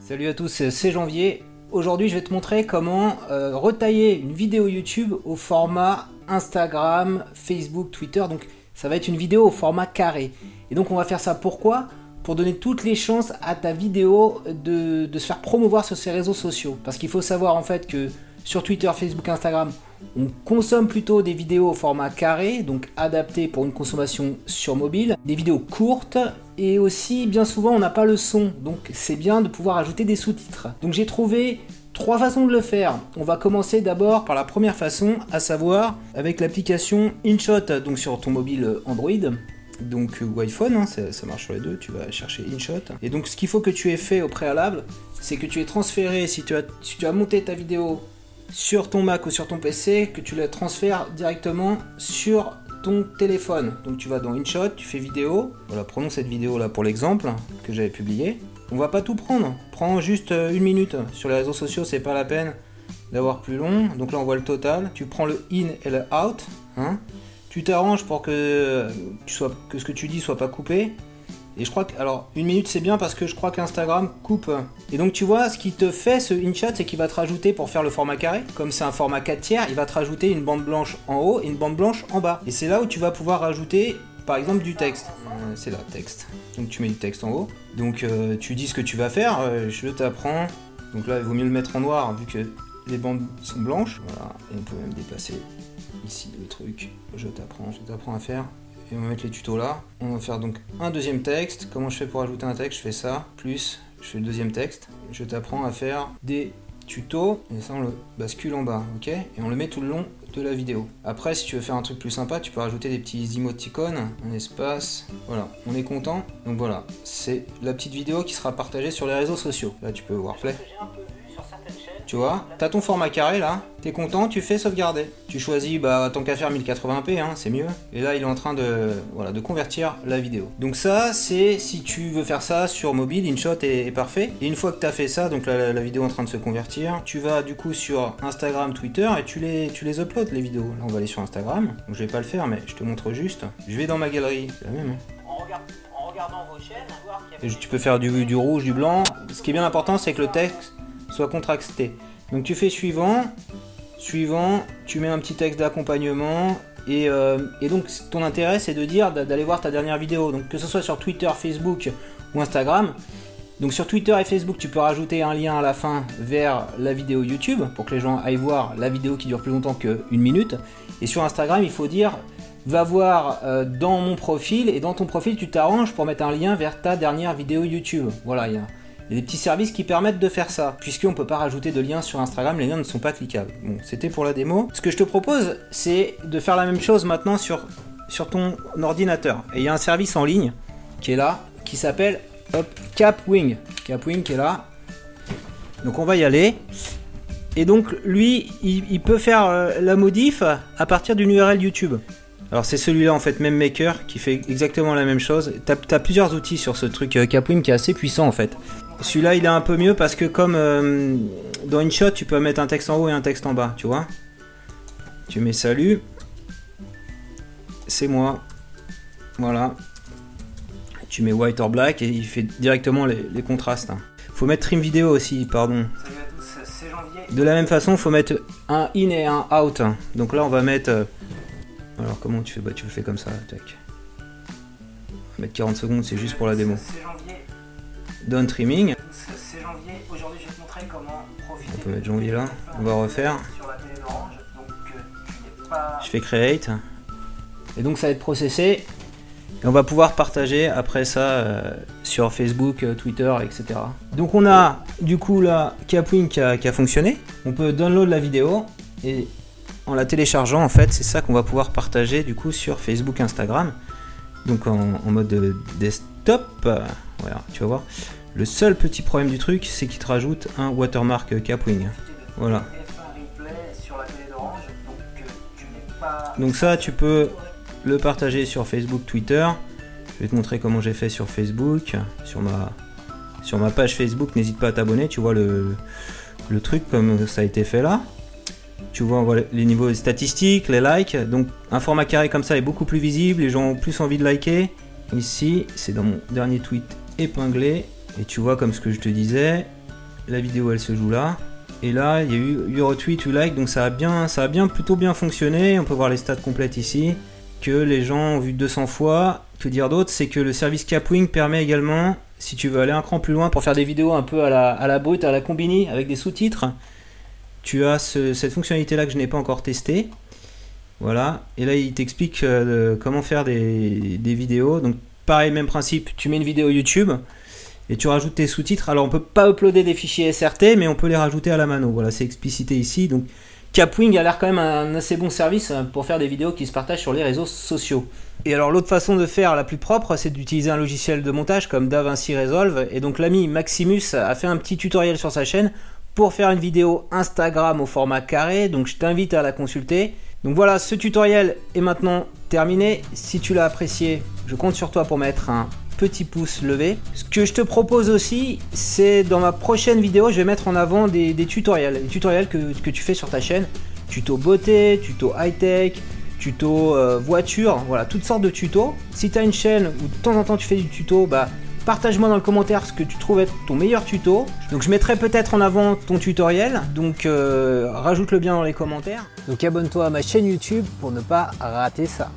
Salut à tous, c'est Janvier. Aujourd'hui, je vais te montrer comment euh, retailler une vidéo YouTube au format Instagram, Facebook, Twitter. Donc, ça va être une vidéo au format carré. Et donc, on va faire ça pourquoi? Pour donner toutes les chances à ta vidéo de, de se faire promouvoir sur ces réseaux sociaux. Parce qu'il faut savoir en fait que sur Twitter, Facebook, Instagram, on consomme plutôt des vidéos au format carré, donc adaptées pour une consommation sur mobile, des vidéos courtes, et aussi bien souvent on n'a pas le son, donc c'est bien de pouvoir ajouter des sous-titres. Donc j'ai trouvé trois façons de le faire. On va commencer d'abord par la première façon, à savoir avec l'application InShot, donc sur ton mobile Android donc ou iPhone, hein, ça, marche sur les deux, tu vas chercher InShot. Et donc ce qu'il faut que tu aies fait au préalable, c'est que tu aies transféré, si tu as monté ta vidéo sur ton Mac ou sur ton PC, que tu la transfères directement sur ton téléphone. Donc tu vas dans InShot, tu fais vidéo. Voilà, prenons cette vidéo là pour l'exemple que j'avais publié. On va pas tout prendre, prends juste euh, une minute. Sur les réseaux sociaux, c'est pas la peine d'avoir plus long. Donc là, on voit le total. Tu prends le in et le out. Hein. Tu t'arranges pour que, sois, que ce que tu dis soit pas coupé. Et je crois que, alors, une minute c'est bien parce que je crois qu'Instagram coupe. Et donc tu vois, ce qui te fait ce InShot, c'est qu'il va te rajouter pour faire le format carré. Comme c'est un format 4 tiers, il va te rajouter une bande blanche en haut et une bande blanche en bas. Et c'est là où tu vas pouvoir rajouter, par exemple, du texte. Euh, c'est là, texte. Donc tu mets du texte en haut. Donc euh, tu dis ce que tu vas faire, euh, je t'apprends. Donc là, il vaut mieux le mettre en noir vu que les bandes sont blanches. Voilà, et on peut même déplacer ici le truc. Je t'apprends, je t'apprends à faire et on va mettre les tutos là. On va faire donc un deuxième texte. Comment je fais pour ajouter un texte? Je fais ça, plus je fais le deuxième texte. Je t'apprends à faire des tutos et ça on le bascule en bas, ok? Et on le met tout le long de la vidéo. Après, si tu veux faire un truc plus sympa, tu peux rajouter des petits emoticons, un espace. Voilà, on est content. Donc voilà, c'est la petite vidéo qui sera partagée sur les réseaux sociaux. Là, tu peux voir play. Tu vois, t'as ton format carré là, t'es content, tu fais sauvegarder. Tu choisis, bah tant qu'à faire 1080p, hein, c'est mieux. Et là, il est en train de, voilà, de convertir la vidéo. Donc ça, c'est si tu veux faire ça sur mobile, InShot est, est parfait. Et une fois que t'as fait ça, donc la, la, vidéo est en train de se convertir, tu vas du coup sur Instagram, Twitter et tu les, tu les uploads les vidéos. Là, on va aller sur Instagram. Donc je vais pas le faire, mais je te montre juste. Je vais dans ma galerie, c'est la même. Hein. En, regardant vos chaînes, voir y a... Tu peux faire du, du rouge, du blanc. Ce qui est bien important, c'est que le texte soit contracté. Donc tu fais suivant, suivant, tu mets un petit texte d'accompagnement et, euh, et, donc ton intérêt c'est de dire d'aller voir ta dernière vidéo. Donc que ce soit sur Twitter, Facebook ou Instagram. Donc sur Twitter et Facebook, tu peux rajouter un lien à la fin vers la vidéo YouTube pour que les gens aillent voir la vidéo qui dure plus longtemps qu'une minute. Et sur Instagram, il faut dire va voir euh, dans mon profil et dans ton profil, tu t'arranges pour mettre un lien vers ta dernière vidéo YouTube. Voilà, il y a il y a des petits services qui permettent de faire ça, puisqu'on ne peut pas rajouter de liens sur Instagram, les liens ne sont pas cliquables. Bon, c'était pour la démo. Ce que je te propose, c'est de faire la même chose maintenant sur, ton ordinateur. Et il y a un service en ligne qui est là, qui s'appelle Capwing. Capwing qui est là. Donc on va y aller. Et donc lui, il, peut faire euh, la modif à partir d'une URL YouTube. Alors c'est celui-là en fait, même Maker, qui fait exactement la même chose. T'as as plusieurs outils sur ce truc euh, qui est assez puissant en fait. Celui-là, il est un peu mieux parce que comme euh, dans InShot, tu peux mettre un texte en haut et un texte en bas, tu vois. Tu mets salut. C'est moi. Voilà. Tu mets white or black et il fait directement les, contrastes. Hein. Faut mettre trim vidéo aussi, pardon. De la même façon, il faut mettre un in et un out. Donc là, on va mettre. Alors comment tu fais Bah tu le fais comme ça, tac. Mettre 40 secondes, c'est juste pour la démo. Down trimming. On peut mettre janvier là. On va refaire. Euh, je fais create. Et donc ça va être processé. Et on va pouvoir partager après ça euh, sur Facebook, euh, Twitter, etc. Donc on a du coup là Capwing qui a, qui a fonctionné. On peut download la vidéo et en la téléchargeant en fait c'est ça qu'on va pouvoir partager du coup sur Facebook, Instagram. Donc en, mode desktop. Voilà, tu vas voir. Le seul petit problème du truc, c'est qu'il te rajoute un watermark Capwing. Voilà. Donc ça, tu peux le partager sur Facebook, Twitter. Je vais te montrer comment j'ai fait sur Facebook, sur ma, page Facebook. N'hésite pas à t'abonner. Tu vois le truc comme ça a été fait là. Tu vois les niveaux statistiques, les likes. Donc un format carré comme ça est beaucoup plus visible. Les gens ont plus envie de liker. Ici, c'est dans mon dernier tweet épinglé. Et tu vois, comme ce que je te disais, la vidéo elle se joue là. Et là, il y a eu, eu retweet ou like, donc ça a bien, ça a bien plutôt bien fonctionné. On peut voir les stats complètes ici. Que les gens ont vu 200 fois. Que dire d'autre? C'est que le service Capwing permet également, si tu veux aller un cran plus loin pour faire des vidéos un peu à la, à la brute, à la combini, avec des sous-titres, tu as cette fonctionnalité là que je n'ai pas encore testée. Voilà, et là il t'explique euh, comment faire des, vidéos. Donc pareil, même principe, tu mets une vidéo YouTube et tu rajoutes tes sous-titres. Alors on peut pas uploader des fichiers SRT, mais on peut les rajouter à la mano. Voilà, c'est explicité ici. Donc Capwing a l'air quand même un assez bon service euh, pour faire des vidéos qui se partagent sur les réseaux sociaux. Et alors l'autre façon de faire la plus propre, c'est d'utiliser un logiciel de montage comme DaVinci Resolve. Et donc l'ami Maximus a fait un petit tutoriel sur sa chaîne pour faire une vidéo Instagram au format carré. Donc je t'invite à la consulter. Donc voilà, ce tutoriel est maintenant terminé. Si tu l'as apprécié, je compte sur toi pour mettre un petit pouce levé. Ce que je te propose aussi, c'est dans ma prochaine vidéo, je vais mettre en avant des, tutoriels. Tutoriels que, tu fais sur ta chaîne. Tuto beauté, tuto high-tech, tuto euh, voiture, voilà, toutes sortes de tutos. Si tu as une chaîne où de temps en temps tu fais du tuto, bah partage-moi dans le commentaire ce que tu trouves être ton meilleur tuto. Donc je mettrai peut-être en avant ton tutoriel, donc euh, rajoute-le bien dans les commentaires. Donc abonne-toi à ma chaîne YouTube pour ne pas rater ça.